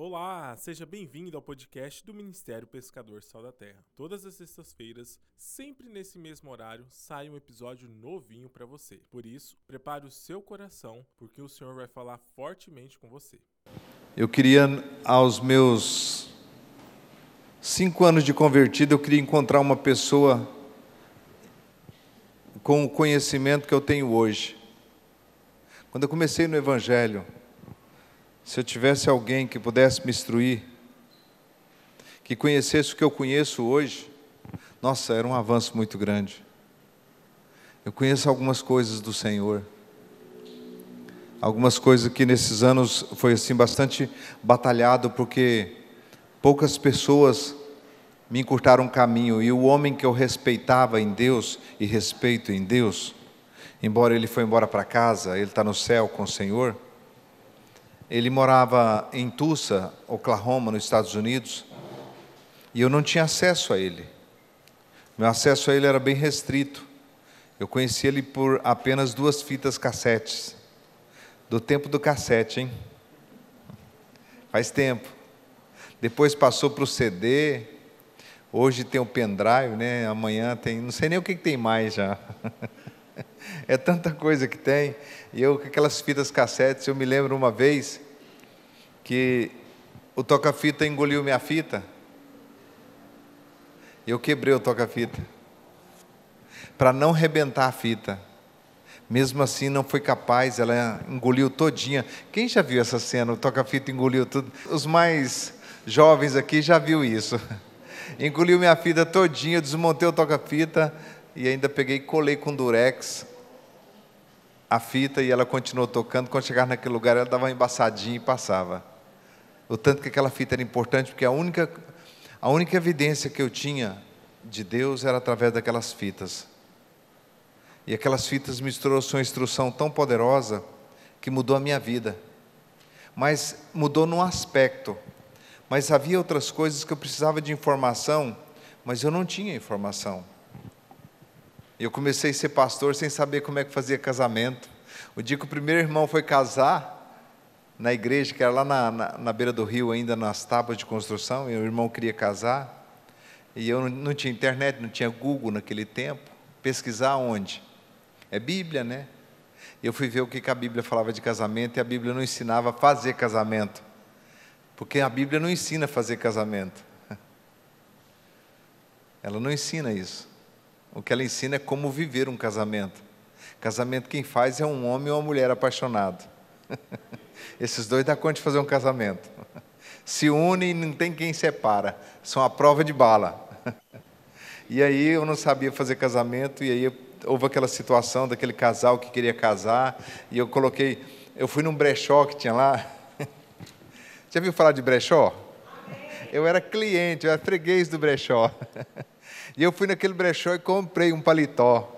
Olá, seja bem-vindo ao podcast do Ministério Pescador Sal da Terra. Todas as sextas-feiras, sempre nesse mesmo horário, sai um episódio novinho para você. Por isso, prepare o seu coração, porque o Senhor vai falar fortemente com você. Eu queria, aos meus cinco anos de convertido, eu queria encontrar uma pessoa com o conhecimento que eu tenho hoje. Quando eu comecei no Evangelho, se eu tivesse alguém que pudesse me instruir, que conhecesse o que eu conheço hoje, nossa, era um avanço muito grande. Eu conheço algumas coisas do Senhor, algumas coisas que nesses anos foi assim bastante batalhado, porque poucas pessoas me encurtaram o caminho e o homem que eu respeitava em Deus e respeito em Deus, embora ele foi embora para casa, ele está no céu com o Senhor ele morava em Tulsa, Oklahoma, nos Estados Unidos, e eu não tinha acesso a ele. Meu acesso a ele era bem restrito. Eu conheci ele por apenas duas fitas cassetes. Do tempo do cassete, hein? Faz tempo. Depois passou para o CD. Hoje tem o pendrive, né? Amanhã tem. Não sei nem o que, que tem mais já. É tanta coisa que tem. E eu, com aquelas fitas cassetes, eu me lembro uma vez que o toca-fita engoliu minha fita. Eu quebrei o toca-fita. Para não rebentar a fita. Mesmo assim, não foi capaz, ela engoliu todinha. Quem já viu essa cena? O toca-fita engoliu tudo. Os mais jovens aqui já viu isso. Engoliu minha fita todinha, desmontei o toca-fita e ainda peguei e colei com durex a fita e ela continuou tocando. Quando chegava naquele lugar, ela dava uma embaçadinha e passava. O tanto que aquela fita era importante, porque a única, a única evidência que eu tinha de Deus era através daquelas fitas. E aquelas fitas me trouxeram uma instrução tão poderosa que mudou a minha vida. Mas mudou num aspecto. Mas havia outras coisas que eu precisava de informação, mas eu não tinha informação. Eu comecei a ser pastor sem saber como é que fazia casamento. O dia que o primeiro irmão foi casar, na igreja, que era lá na, na, na beira do rio, ainda nas tábuas de construção, e o irmão queria casar, e eu não, não tinha internet, não tinha Google naquele tempo. Pesquisar onde? É Bíblia, né? Eu fui ver o que, que a Bíblia falava de casamento, e a Bíblia não ensinava a fazer casamento. Porque a Bíblia não ensina a fazer casamento. Ela não ensina isso. O que ela ensina é como viver um casamento. Casamento quem faz é um homem ou uma mulher apaixonado. Esses dois dá conta de fazer um casamento. Se unem e não tem quem separa. São a prova de bala. E aí eu não sabia fazer casamento, e aí houve aquela situação daquele casal que queria casar, e eu coloquei, eu fui num brechó que tinha lá. Já viu falar de brechó? Eu era cliente, eu era freguês do brechó. E eu fui naquele brechó e comprei um paletó.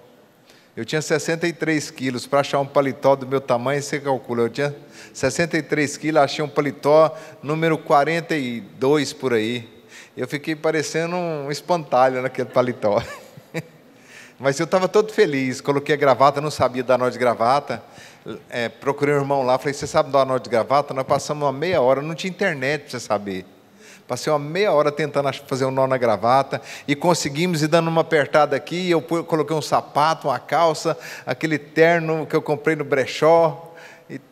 Eu tinha 63 quilos. Para achar um paletó do meu tamanho, você calcula. Eu tinha 63 quilos, achei um paletó número 42 por aí. Eu fiquei parecendo um espantalho naquele paletó. Mas eu estava todo feliz. Coloquei a gravata, não sabia dar nó de gravata. É, procurei um irmão lá, falei: Você sabe dar nó de gravata? Nós passamos uma meia hora, não tinha internet para você saber. Passei uma meia hora tentando fazer um nó na gravata e conseguimos, e dando uma apertada aqui, eu coloquei um sapato, uma calça, aquele terno que eu comprei no brechó,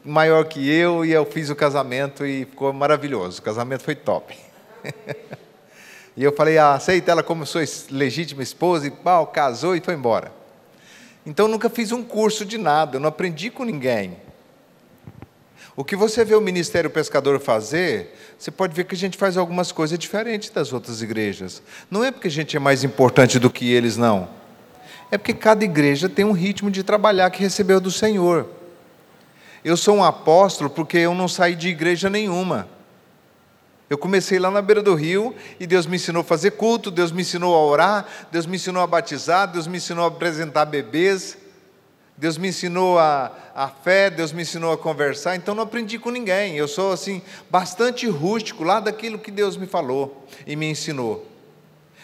maior que eu, e eu fiz o casamento e ficou maravilhoso. O casamento foi top. e eu falei, ah, aceita ela como sua legítima esposa, e pau, casou e foi embora. Então nunca fiz um curso de nada, eu não aprendi com ninguém. O que você vê o Ministério Pescador fazer, você pode ver que a gente faz algumas coisas diferentes das outras igrejas. Não é porque a gente é mais importante do que eles, não. É porque cada igreja tem um ritmo de trabalhar que recebeu do Senhor. Eu sou um apóstolo porque eu não saí de igreja nenhuma. Eu comecei lá na beira do rio e Deus me ensinou a fazer culto, Deus me ensinou a orar, Deus me ensinou a batizar, Deus me ensinou a apresentar bebês. Deus me ensinou a, a fé, Deus me ensinou a conversar, então não aprendi com ninguém. Eu sou assim, bastante rústico lá daquilo que Deus me falou e me ensinou.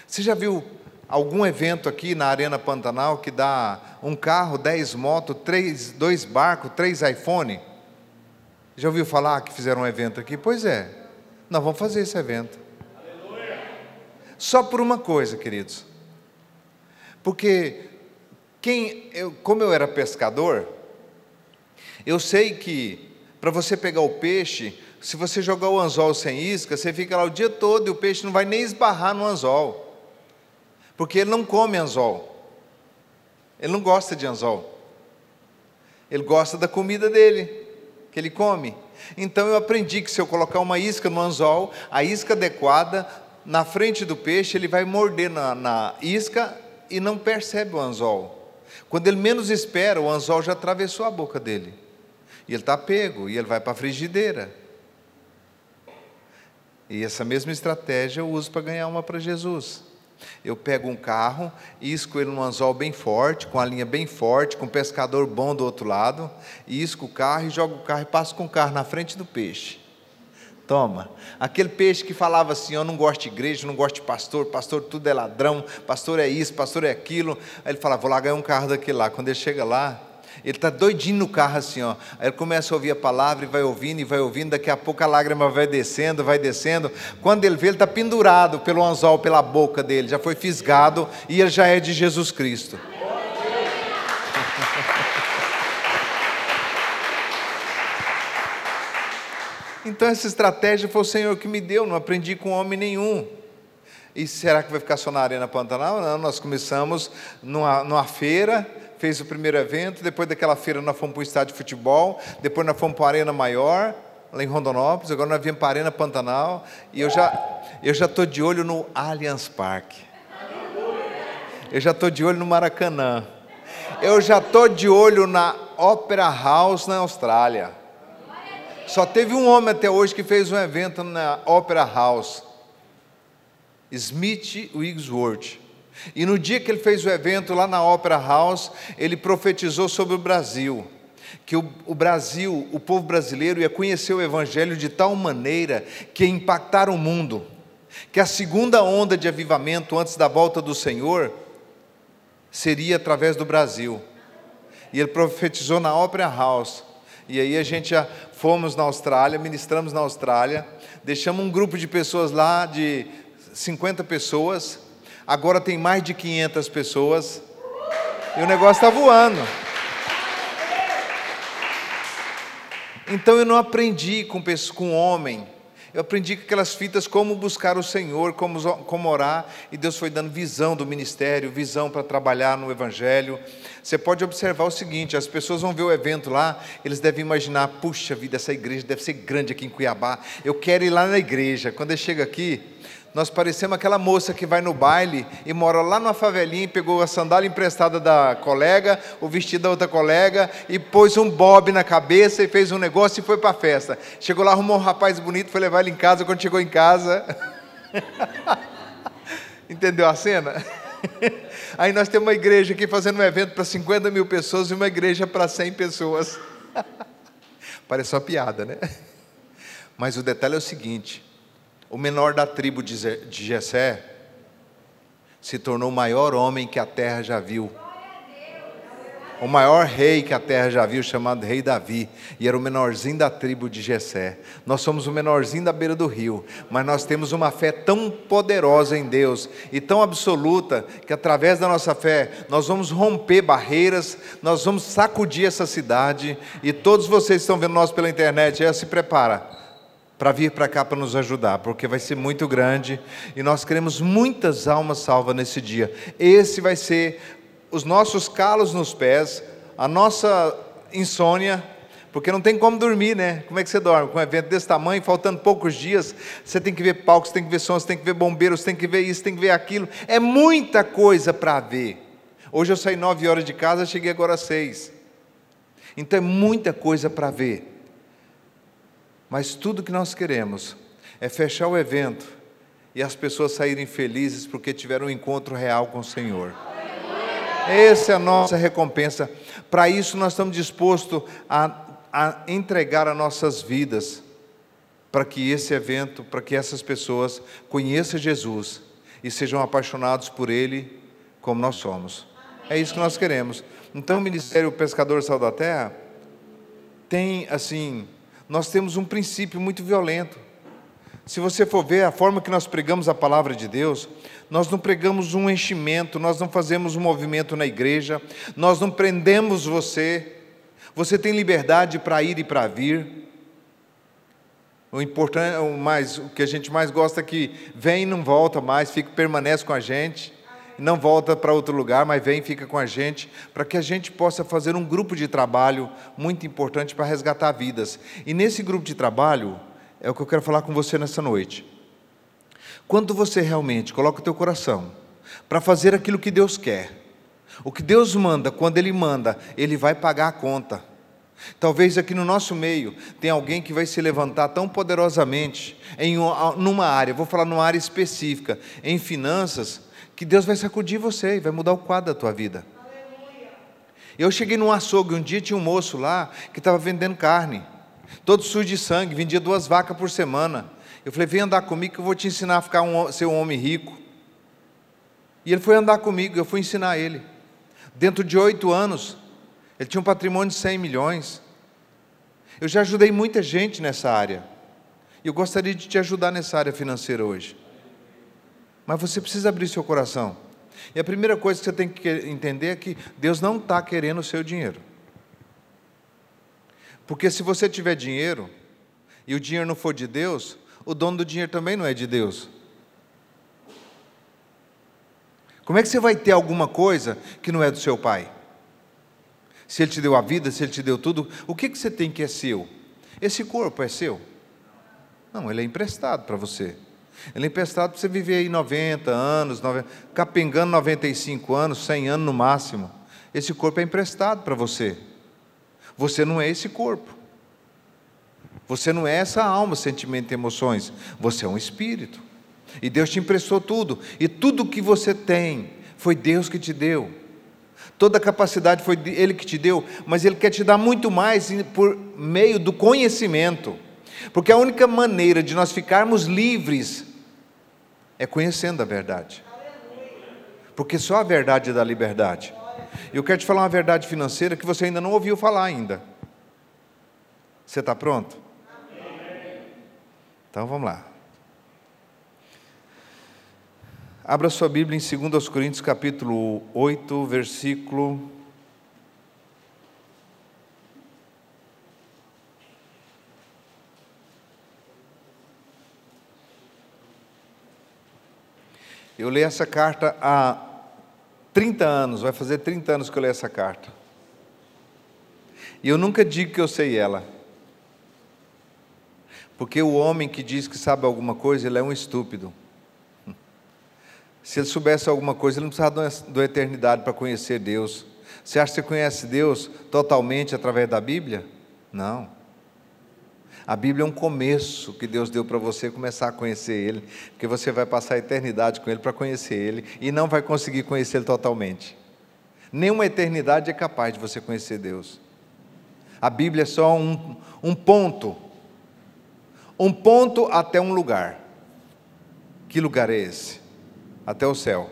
Você já viu algum evento aqui na Arena Pantanal que dá um carro, dez motos, três, dois barcos, três iPhone? Já ouviu falar que fizeram um evento aqui? Pois é. Nós vamos fazer esse evento. Só por uma coisa, queridos. Porque quem eu, como eu era pescador, eu sei que para você pegar o peixe, se você jogar o anzol sem isca, você fica lá o dia todo e o peixe não vai nem esbarrar no anzol. Porque ele não come anzol. Ele não gosta de anzol. Ele gosta da comida dele, que ele come. Então eu aprendi que se eu colocar uma isca no anzol, a isca adequada, na frente do peixe, ele vai morder na, na isca e não percebe o anzol. Quando ele menos espera, o anzol já atravessou a boca dele. E ele está pego, e ele vai para a frigideira. E essa mesma estratégia eu uso para ganhar uma para Jesus. Eu pego um carro, isco ele num anzol bem forte, com a linha bem forte, com um pescador bom do outro lado, isco o carro e jogo o carro e passo com o carro na frente do peixe. Toma. Aquele peixe que falava assim: Eu não gosto de igreja, não gosto de pastor, pastor tudo é ladrão, pastor é isso, pastor é aquilo. Aí ele fala: Vou lá ganhar um carro daquele lá. Quando ele chega lá, ele está doidinho no carro assim, ó. Aí ele começa a ouvir a palavra e vai ouvindo e vai ouvindo. Daqui a pouco a lágrima vai descendo, vai descendo. Quando ele vê, ele está pendurado pelo anzol, pela boca dele, já foi fisgado e ele já é de Jesus Cristo. Então essa estratégia foi o Senhor que me deu, não aprendi com homem nenhum. E será que vai ficar só na Arena Pantanal? Não, nós começamos numa, numa feira, fez o primeiro evento, depois daquela feira nós fomos para o estádio de futebol, depois nós fomos para a Arena Maior, lá em Rondonópolis, agora nós viemos para a Arena Pantanal, e eu já eu já estou de olho no Allianz Parque. Eu já estou de olho no Maracanã. Eu já estou de olho na Opera House na Austrália. Só teve um homem até hoje que fez um evento na Opera House. Smith Wiggsworth. E no dia que ele fez o evento lá na Opera House, ele profetizou sobre o Brasil. Que o, o Brasil, o povo brasileiro, ia conhecer o Evangelho de tal maneira que ia impactar o mundo. Que a segunda onda de avivamento antes da volta do Senhor seria através do Brasil. E ele profetizou na Opera House. E aí a gente já fomos na Austrália, ministramos na Austrália, deixamos um grupo de pessoas lá, de 50 pessoas, agora tem mais de 500 pessoas, e o negócio está voando. Então eu não aprendi com, com homem, eu aprendi com aquelas fitas como buscar o Senhor, como, como orar, e Deus foi dando visão do ministério, visão para trabalhar no Evangelho. Você pode observar o seguinte: as pessoas vão ver o evento lá, eles devem imaginar, puxa vida, essa igreja deve ser grande aqui em Cuiabá, eu quero ir lá na igreja. Quando ele chega aqui, nós parecemos aquela moça que vai no baile e mora lá numa favelinha e pegou a sandália emprestada da colega, o vestido da outra colega e pôs um bob na cabeça e fez um negócio e foi para a festa. Chegou lá, arrumou um rapaz bonito, foi levar ele em casa. Quando chegou em casa, entendeu a cena? Aí nós temos uma igreja aqui fazendo um evento para 50 mil pessoas e uma igreja para 100 pessoas. Parece uma piada, né? Mas o detalhe é o seguinte: o menor da tribo de Jessé se tornou o maior homem que a terra já viu. O maior rei que a terra já viu, chamado Rei Davi, e era o menorzinho da tribo de Jessé. Nós somos o menorzinho da beira do rio, mas nós temos uma fé tão poderosa em Deus e tão absoluta que através da nossa fé nós vamos romper barreiras, nós vamos sacudir essa cidade e todos vocês que estão vendo nós pela internet, já se prepara para vir para cá para nos ajudar, porque vai ser muito grande e nós queremos muitas almas salvas nesse dia. Esse vai ser os nossos calos nos pés, a nossa insônia, porque não tem como dormir, né? Como é que você dorme? Com um evento desse tamanho, faltando poucos dias, você tem que ver palcos, tem que ver sons, tem que ver bombeiros, tem que ver isso, tem que ver aquilo. É muita coisa para ver. Hoje eu saí nove horas de casa, cheguei agora às seis. Então é muita coisa para ver. Mas tudo que nós queremos é fechar o evento e as pessoas saírem felizes porque tiveram um encontro real com o Senhor. Essa é a nossa recompensa. Para isso, nós estamos dispostos a, a entregar as nossas vidas para que esse evento, para que essas pessoas conheçam Jesus e sejam apaixonados por Ele como nós somos. É isso que nós queremos. Então, o Ministério Pescador Sal da Terra tem, assim, nós temos um princípio muito violento. Se você for ver a forma que nós pregamos a palavra de Deus, nós não pregamos um enchimento, nós não fazemos um movimento na igreja, nós não prendemos você. Você tem liberdade para ir e para vir. O importante, o mais, o que a gente mais gosta é que vem e não volta mais, fica, permanece com a gente, não volta para outro lugar, mas vem e fica com a gente, para que a gente possa fazer um grupo de trabalho muito importante para resgatar vidas. E nesse grupo de trabalho, é o que eu quero falar com você nessa noite. Quando você realmente coloca o teu coração para fazer aquilo que Deus quer, o que Deus manda, quando Ele manda, Ele vai pagar a conta. Talvez aqui no nosso meio tenha alguém que vai se levantar tão poderosamente em numa área, vou falar numa área específica, em finanças, que Deus vai sacudir você e vai mudar o quadro da tua vida. Eu cheguei num açougue, um dia tinha um moço lá que estava vendendo carne todo sujo de sangue, vendia duas vacas por semana. Eu falei: vem andar comigo que eu vou te ensinar a ficar um, ser um homem rico. E ele foi andar comigo, eu fui ensinar ele. Dentro de oito anos, ele tinha um patrimônio de 100 milhões. Eu já ajudei muita gente nessa área. E eu gostaria de te ajudar nessa área financeira hoje. Mas você precisa abrir seu coração. E a primeira coisa que você tem que entender é que Deus não está querendo o seu dinheiro. Porque se você tiver dinheiro e o dinheiro não for de Deus, o dono do dinheiro também não é de Deus. Como é que você vai ter alguma coisa que não é do seu pai? Se ele te deu a vida, se ele te deu tudo, o que, que você tem que é seu? Esse corpo é seu? Não, ele é emprestado para você. Ele é emprestado para você viver aí 90 anos, 90, capengando 95 anos, 100 anos no máximo. Esse corpo é emprestado para você. Você não é esse corpo. Você não é essa alma, sentimento e emoções. Você é um espírito. E Deus te emprestou tudo. E tudo que você tem foi Deus que te deu. Toda a capacidade foi Ele que te deu, mas Ele quer te dar muito mais por meio do conhecimento. Porque a única maneira de nós ficarmos livres é conhecendo a verdade. Porque só a verdade dá liberdade. Eu quero te falar uma verdade financeira que você ainda não ouviu falar ainda. Você está pronto? Então vamos lá. Abra sua Bíblia em 2 Coríntios capítulo 8, versículo Eu li essa carta há 30 anos, vai fazer 30 anos que eu leio essa carta. E eu nunca digo que eu sei ela. Porque o homem que diz que sabe alguma coisa, ele é um estúpido. Se ele soubesse alguma coisa, ele não precisava da eternidade para conhecer Deus. Você acha que você conhece Deus totalmente através da Bíblia? Não. A Bíblia é um começo que Deus deu para você começar a conhecer Ele, porque você vai passar a eternidade com Ele para conhecer Ele e não vai conseguir conhecer Ele totalmente. Nenhuma eternidade é capaz de você conhecer Deus. A Bíblia é só um, um ponto, um ponto até um lugar. Que lugar é esse? Até o céu.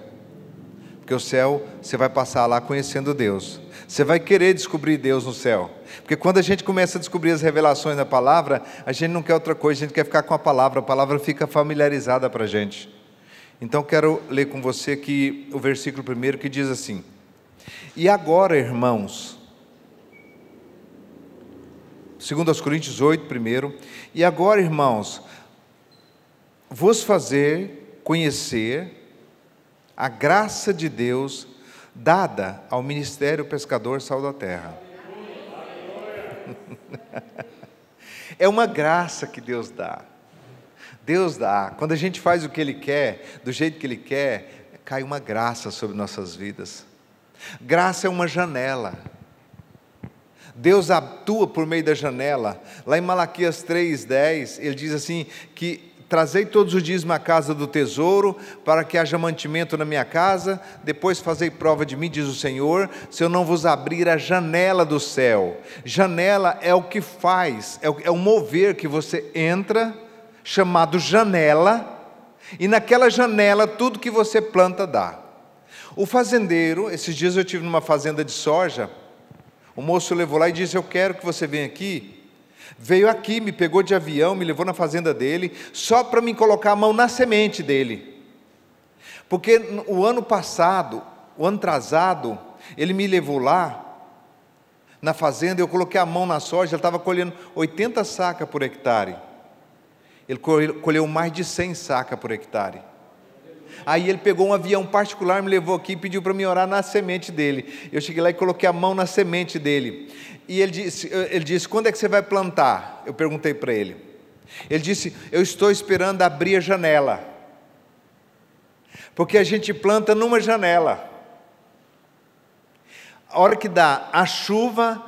Porque o céu você vai passar lá conhecendo Deus. Você vai querer descobrir Deus no céu. Porque quando a gente começa a descobrir as revelações da palavra, a gente não quer outra coisa, a gente quer ficar com a palavra, a palavra fica familiarizada para a gente. Então quero ler com você aqui o versículo primeiro que diz assim: E agora, irmãos, segundo aos Coríntios 8, primeiro, e agora, irmãos, vos fazer conhecer a graça de Deus dada ao ministério pescador sal da terra. É uma graça que Deus dá. Deus dá. Quando a gente faz o que Ele quer, do jeito que Ele quer, cai uma graça sobre nossas vidas. Graça é uma janela. Deus atua por meio da janela. Lá em Malaquias 3:10, ele diz assim que Trazei todos os dias uma casa do tesouro, para que haja mantimento na minha casa. Depois fazei prova de mim, diz o Senhor, se eu não vos abrir a janela do céu. Janela é o que faz, é o, é o mover que você entra, chamado janela, e naquela janela tudo que você planta dá. O fazendeiro, esses dias eu tive numa fazenda de soja, o moço levou lá e disse: Eu quero que você venha aqui Veio aqui, me pegou de avião, me levou na fazenda dele, só para me colocar a mão na semente dele. Porque o ano passado, o ano atrasado, ele me levou lá, na fazenda, eu coloquei a mão na soja, ele estava colhendo 80 sacas por hectare. Ele colheu mais de 100 sacas por hectare. Aí ele pegou um avião particular, me levou aqui e pediu para me orar na semente dele. Eu cheguei lá e coloquei a mão na semente dele. E ele disse, ele disse: Quando é que você vai plantar? Eu perguntei para ele. Ele disse: Eu estou esperando abrir a janela. Porque a gente planta numa janela. A hora que dá a chuva,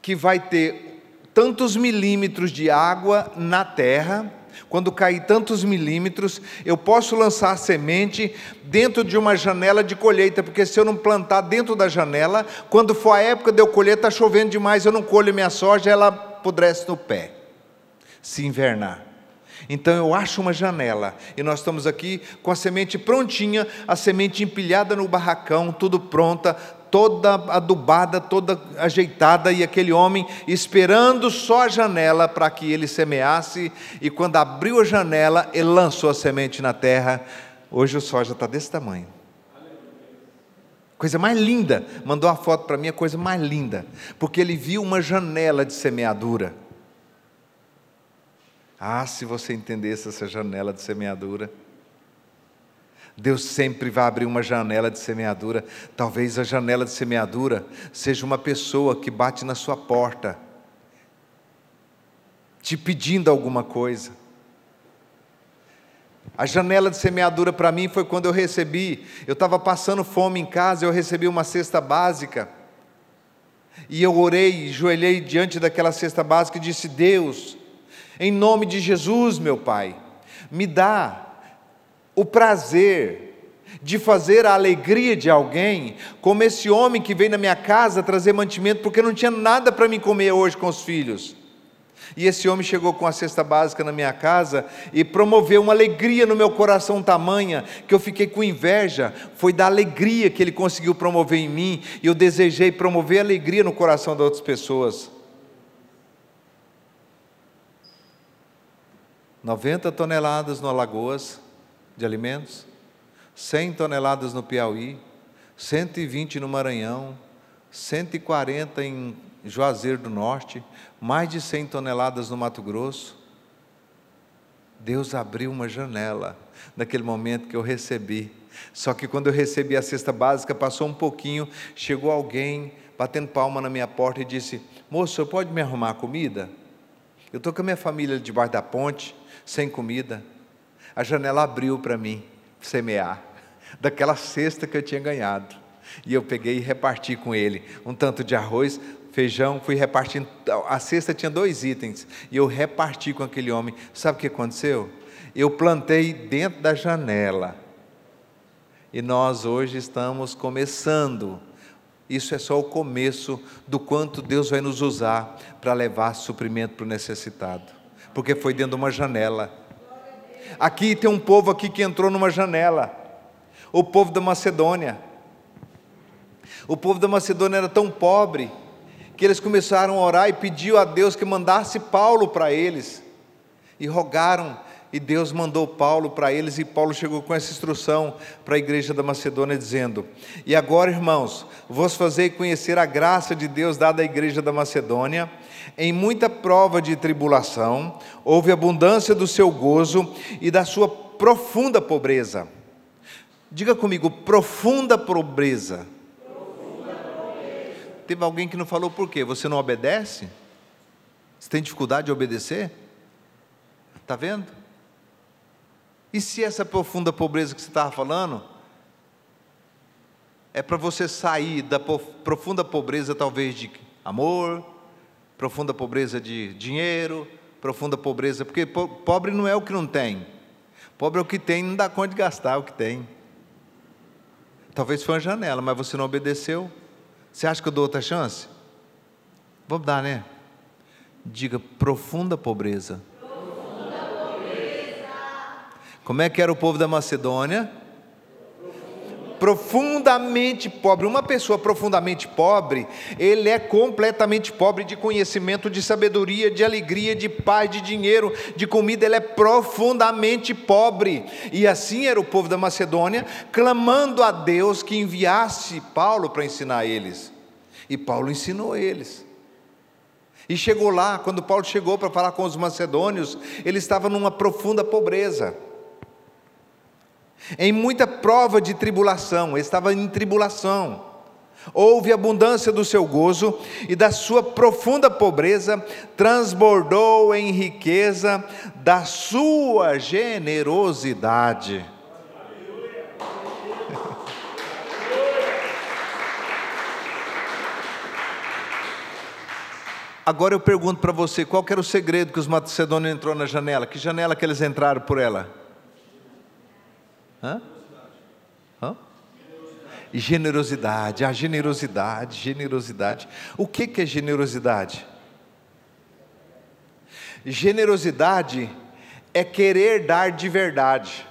que vai ter tantos milímetros de água na terra, quando cair tantos milímetros, eu posso lançar semente dentro de uma janela de colheita, porque se eu não plantar dentro da janela, quando for a época de eu colher, está chovendo demais, eu não colho minha soja, ela apodrece no pé, se invernar. Então eu acho uma janela e nós estamos aqui com a semente prontinha, a semente empilhada no barracão, tudo pronta, toda adubada, toda ajeitada, e aquele homem esperando só a janela para que ele semeasse, e quando abriu a janela, ele lançou a semente na terra. Hoje o soja está desse tamanho. Coisa mais linda, mandou uma foto para mim, a coisa mais linda, porque ele viu uma janela de semeadura. Ah, se você entendesse essa janela de semeadura. Deus sempre vai abrir uma janela de semeadura. Talvez a janela de semeadura seja uma pessoa que bate na sua porta, te pedindo alguma coisa. A janela de semeadura para mim foi quando eu recebi, eu estava passando fome em casa, eu recebi uma cesta básica. E eu orei, joelhei diante daquela cesta básica e disse: Deus, em nome de Jesus, meu Pai, me dá o prazer de fazer a alegria de alguém, como esse homem que veio na minha casa trazer mantimento, porque não tinha nada para me comer hoje com os filhos. E esse homem chegou com a cesta básica na minha casa e promoveu uma alegria no meu coração tamanha que eu fiquei com inveja. Foi da alegria que ele conseguiu promover em mim e eu desejei promover alegria no coração de outras pessoas. 90 toneladas no Alagoas de alimentos, 100 toneladas no Piauí, 120 no Maranhão, 140 em Juazeiro do Norte, mais de 100 toneladas no Mato Grosso. Deus abriu uma janela naquele momento que eu recebi. Só que quando eu recebi a cesta básica, passou um pouquinho, chegou alguém batendo palma na minha porta e disse: Moço, pode me arrumar comida? Eu estou com a minha família debaixo da ponte, sem comida a janela abriu para mim semear, daquela cesta que eu tinha ganhado. E eu peguei e reparti com ele um tanto de arroz, feijão, fui repartindo. A cesta tinha dois itens, e eu reparti com aquele homem. Sabe o que aconteceu? Eu plantei dentro da janela. E nós hoje estamos começando. Isso é só o começo do quanto Deus vai nos usar para levar suprimento para o necessitado. Porque foi dentro de uma janela Aqui tem um povo aqui que entrou numa janela. O povo da Macedônia. O povo da Macedônia era tão pobre que eles começaram a orar e pediu a Deus que mandasse Paulo para eles. E rogaram e Deus mandou Paulo para eles, e Paulo chegou com essa instrução para a igreja da Macedônia, dizendo: E agora, irmãos, vos fazei conhecer a graça de Deus dada à igreja da Macedônia. Em muita prova de tribulação, houve abundância do seu gozo e da sua profunda pobreza. Diga comigo, profunda pobreza. Profunda pobreza. Teve alguém que não falou por quê? Você não obedece? Você tem dificuldade de obedecer? Está vendo? E se essa profunda pobreza que você estava falando é para você sair da profunda pobreza, talvez de amor, profunda pobreza de dinheiro, profunda pobreza, porque pobre não é o que não tem, pobre é o que tem, não dá conta de gastar o que tem. Talvez foi uma janela, mas você não obedeceu. Você acha que eu dou outra chance? Vamos dar, né? Diga profunda pobreza. Como é que era o povo da Macedônia? Profundamente pobre. Uma pessoa profundamente pobre, ele é completamente pobre de conhecimento, de sabedoria, de alegria, de paz, de dinheiro, de comida, ele é profundamente pobre. E assim era o povo da Macedônia, clamando a Deus que enviasse Paulo para ensinar eles. E Paulo ensinou eles. E chegou lá, quando Paulo chegou para falar com os macedônios, ele estava numa profunda pobreza. Em muita prova de tribulação, ele estava em tribulação. Houve abundância do seu gozo e da sua profunda pobreza transbordou em riqueza da sua generosidade. Agora eu pergunto para você, qual era o segredo que os macedônios entrou na janela? Que janela que eles entraram por ela? Hã? Hã? Generosidade, a generosidade, generosidade. O que, que é generosidade? Generosidade é querer dar de verdade.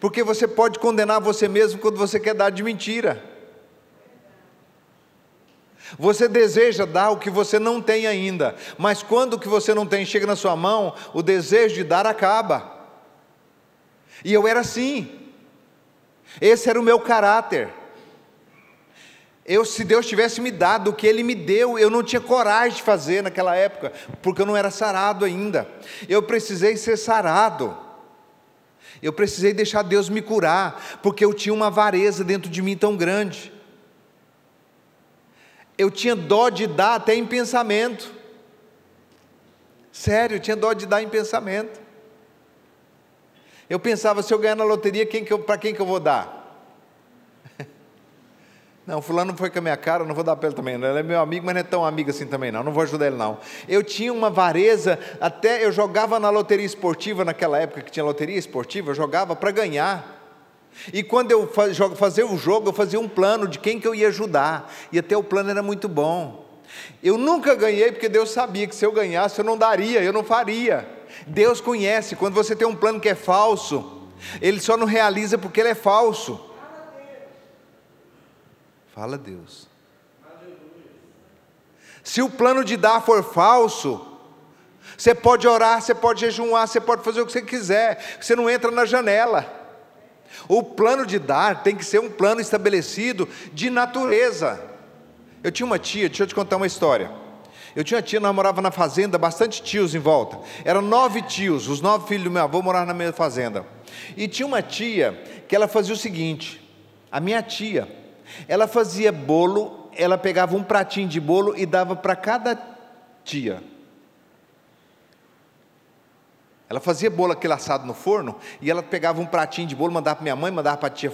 Porque você pode condenar você mesmo quando você quer dar de mentira. Você deseja dar o que você não tem ainda, mas quando o que você não tem chega na sua mão, o desejo de dar acaba. E eu era assim. Esse era o meu caráter. Eu, se Deus tivesse me dado o que Ele me deu, eu não tinha coragem de fazer naquela época, porque eu não era sarado ainda. Eu precisei ser sarado. Eu precisei deixar Deus me curar, porque eu tinha uma avareza dentro de mim tão grande eu tinha dó de dar até em pensamento. Sério, eu tinha dó de dar em pensamento. Eu pensava, se eu ganhar na loteria, quem que para quem que eu vou dar? Não, fulano foi com a minha cara, não vou dar para ele também. Ele é meu amigo, mas não é tão amigo assim também, não. Não vou ajudar ele, não. Eu tinha uma vareza, até eu jogava na loteria esportiva naquela época que tinha loteria esportiva, eu jogava para ganhar. E quando eu fazia o jogo, eu fazia um plano de quem que eu ia ajudar. E até o plano era muito bom. Eu nunca ganhei porque Deus sabia que se eu ganhasse eu não daria, eu não faria. Deus conhece, quando você tem um plano que é falso, ele só não realiza porque ele é falso. Fala Deus. Se o plano de dar for falso, você pode orar, você pode jejuar, você pode fazer o que você quiser, você não entra na janela. O plano de dar tem que ser um plano estabelecido de natureza. Eu tinha uma tia, deixa eu te contar uma história. Eu tinha tia, nós morava na fazenda, bastante tios em volta. Eram nove tios, os nove filhos do meu avô moravam na mesma fazenda. E tinha uma tia que ela fazia o seguinte: a minha tia, ela fazia bolo, ela pegava um pratinho de bolo e dava para cada tia. Ela fazia bolo aquele assado no forno e ela pegava um pratinho de bolo, mandava para minha mãe, mandava para a tia,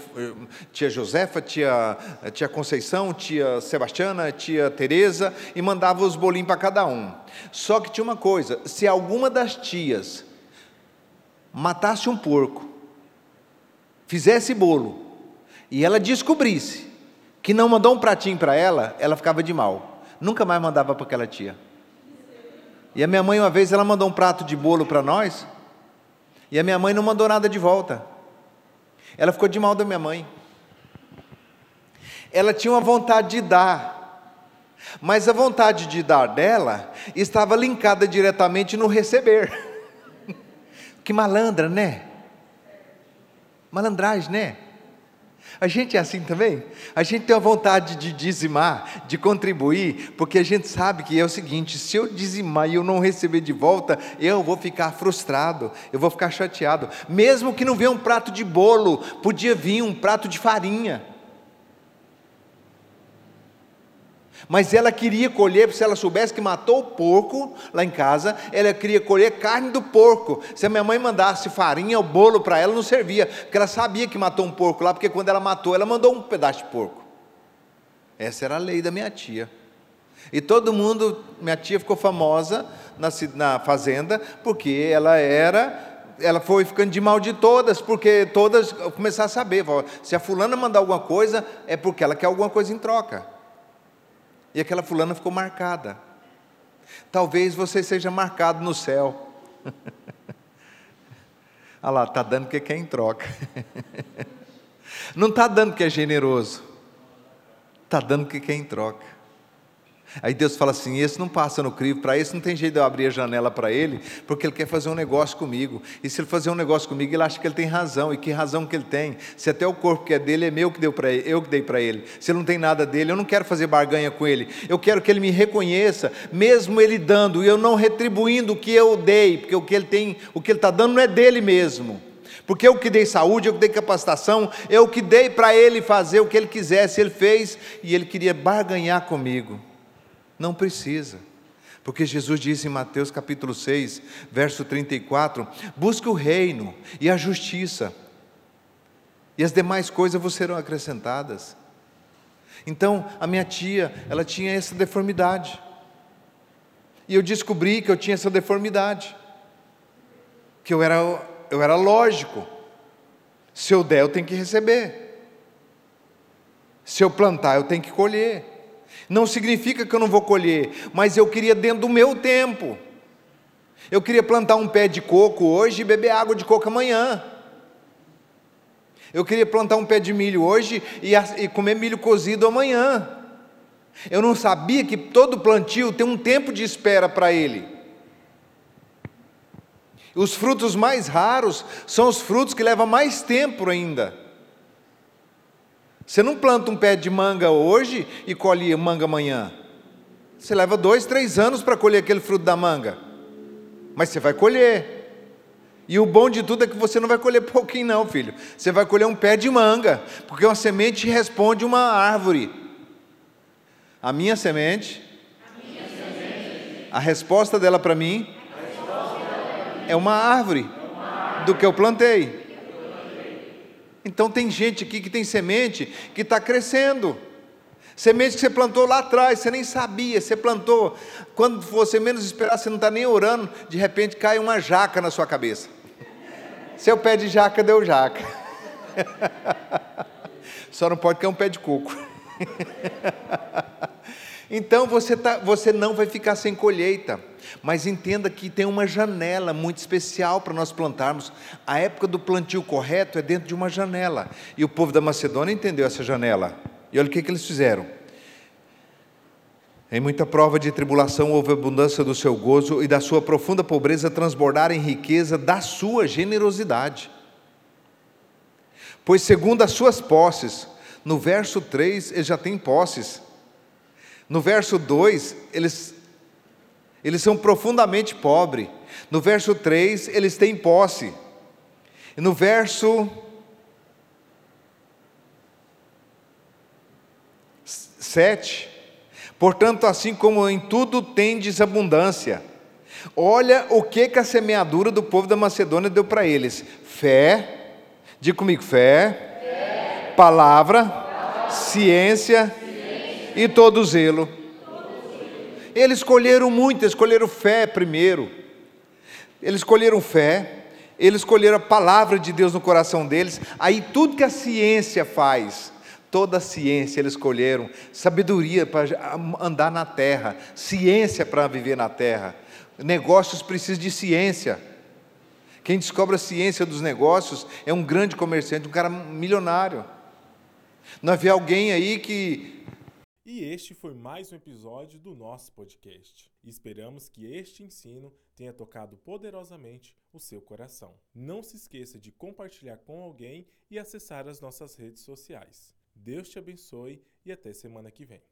tia Josefa, tia, tia Conceição, tia Sebastiana, tia Teresa e mandava os bolinhos para cada um. Só que tinha uma coisa: se alguma das tias matasse um porco, fizesse bolo e ela descobrisse que não mandou um pratinho para ela, ela ficava de mal. Nunca mais mandava para aquela tia. E a minha mãe, uma vez, ela mandou um prato de bolo para nós, e a minha mãe não mandou nada de volta. Ela ficou de mal da minha mãe. Ela tinha uma vontade de dar, mas a vontade de dar dela estava linkada diretamente no receber. que malandra, né? Malandragem, né? A gente é assim também? A gente tem a vontade de dizimar, de contribuir, porque a gente sabe que é o seguinte: se eu dizimar e eu não receber de volta, eu vou ficar frustrado, eu vou ficar chateado. Mesmo que não venha um prato de bolo, podia vir um prato de farinha. Mas ela queria colher, se ela soubesse que matou o porco lá em casa, ela queria colher carne do porco. Se a minha mãe mandasse farinha ou bolo para ela, não servia, porque ela sabia que matou um porco lá, porque quando ela matou, ela mandou um pedaço de porco. Essa era a lei da minha tia. E todo mundo, minha tia ficou famosa na, na fazenda, porque ela era ela foi ficando de mal de todas, porque todas começaram a saber, se a fulana mandar alguma coisa, é porque ela quer alguma coisa em troca. E aquela fulana ficou marcada. Talvez você seja marcado no céu. Olha lá, está dando que quer em troca. Não está dando porque é generoso, está dando porque quer em troca. Aí Deus fala assim: esse não passa no crivo, para esse não tem jeito de eu abrir a janela para ele, porque ele quer fazer um negócio comigo. E se ele fazer um negócio comigo, ele acha que ele tem razão. E que razão que ele tem? Se até o corpo que é dele é meu que deu para eu que dei para ele. Se ele não tem nada dele, eu não quero fazer barganha com ele. Eu quero que ele me reconheça, mesmo ele dando, e eu não retribuindo o que eu dei, porque o que ele tem, o que ele está dando não é dele mesmo. Porque eu que dei saúde, eu que dei capacitação, eu que dei para ele fazer o que ele quisesse, ele fez e ele queria barganhar comigo. Não precisa. Porque Jesus disse em Mateus capítulo 6, verso 34: Busque o reino e a justiça, e as demais coisas vos serão acrescentadas. Então, a minha tia, ela tinha essa deformidade. E eu descobri que eu tinha essa deformidade. Que eu era, eu era lógico. Se eu der, eu tenho que receber. Se eu plantar, eu tenho que colher. Não significa que eu não vou colher, mas eu queria dentro do meu tempo. Eu queria plantar um pé de coco hoje e beber água de coco amanhã. Eu queria plantar um pé de milho hoje e, e comer milho cozido amanhã. Eu não sabia que todo plantio tem um tempo de espera para ele. Os frutos mais raros são os frutos que levam mais tempo ainda. Você não planta um pé de manga hoje e colhe manga amanhã. Você leva dois, três anos para colher aquele fruto da manga. Mas você vai colher. E o bom de tudo é que você não vai colher pouquinho, não, filho. Você vai colher um pé de manga, porque uma semente responde uma árvore. A minha semente, a, minha a resposta dela para mim, mim, é uma árvore, é uma árvore do que eu plantei. Então tem gente aqui que tem semente que está crescendo. Semente que você plantou lá atrás, você nem sabia, você plantou. Quando você menos esperar, você não está nem orando, de repente cai uma jaca na sua cabeça. Seu pé de jaca deu jaca. Só não pode cair um pé de coco. Então você, tá, você não vai ficar sem colheita. Mas entenda que tem uma janela muito especial para nós plantarmos. A época do plantio correto é dentro de uma janela. E o povo da Macedônia entendeu essa janela. E olha o que, que eles fizeram. Em muita prova de tribulação houve abundância do seu gozo e da sua profunda pobreza transbordar em riqueza da sua generosidade. Pois segundo as suas posses, no verso 3 ele já tem posses. No verso 2, eles eles são profundamente pobres. No verso 3, eles têm posse. E no verso 7, portanto, assim como em tudo tendes abundância. Olha o que, que a semeadura do povo da Macedônia deu para eles: fé, diga comigo, fé, fé. Palavra, palavra, ciência, ciência e todo zelo. Eles escolheram muito, escolheram fé primeiro. Eles escolheram fé, eles escolheram a palavra de Deus no coração deles. Aí tudo que a ciência faz, toda a ciência eles escolheram, sabedoria para andar na terra, ciência para viver na terra. Negócios precisam de ciência. Quem descobre a ciência dos negócios é um grande comerciante, um cara milionário. Não havia alguém aí que e este foi mais um episódio do nosso podcast. Esperamos que este ensino tenha tocado poderosamente o seu coração. Não se esqueça de compartilhar com alguém e acessar as nossas redes sociais. Deus te abençoe e até semana que vem.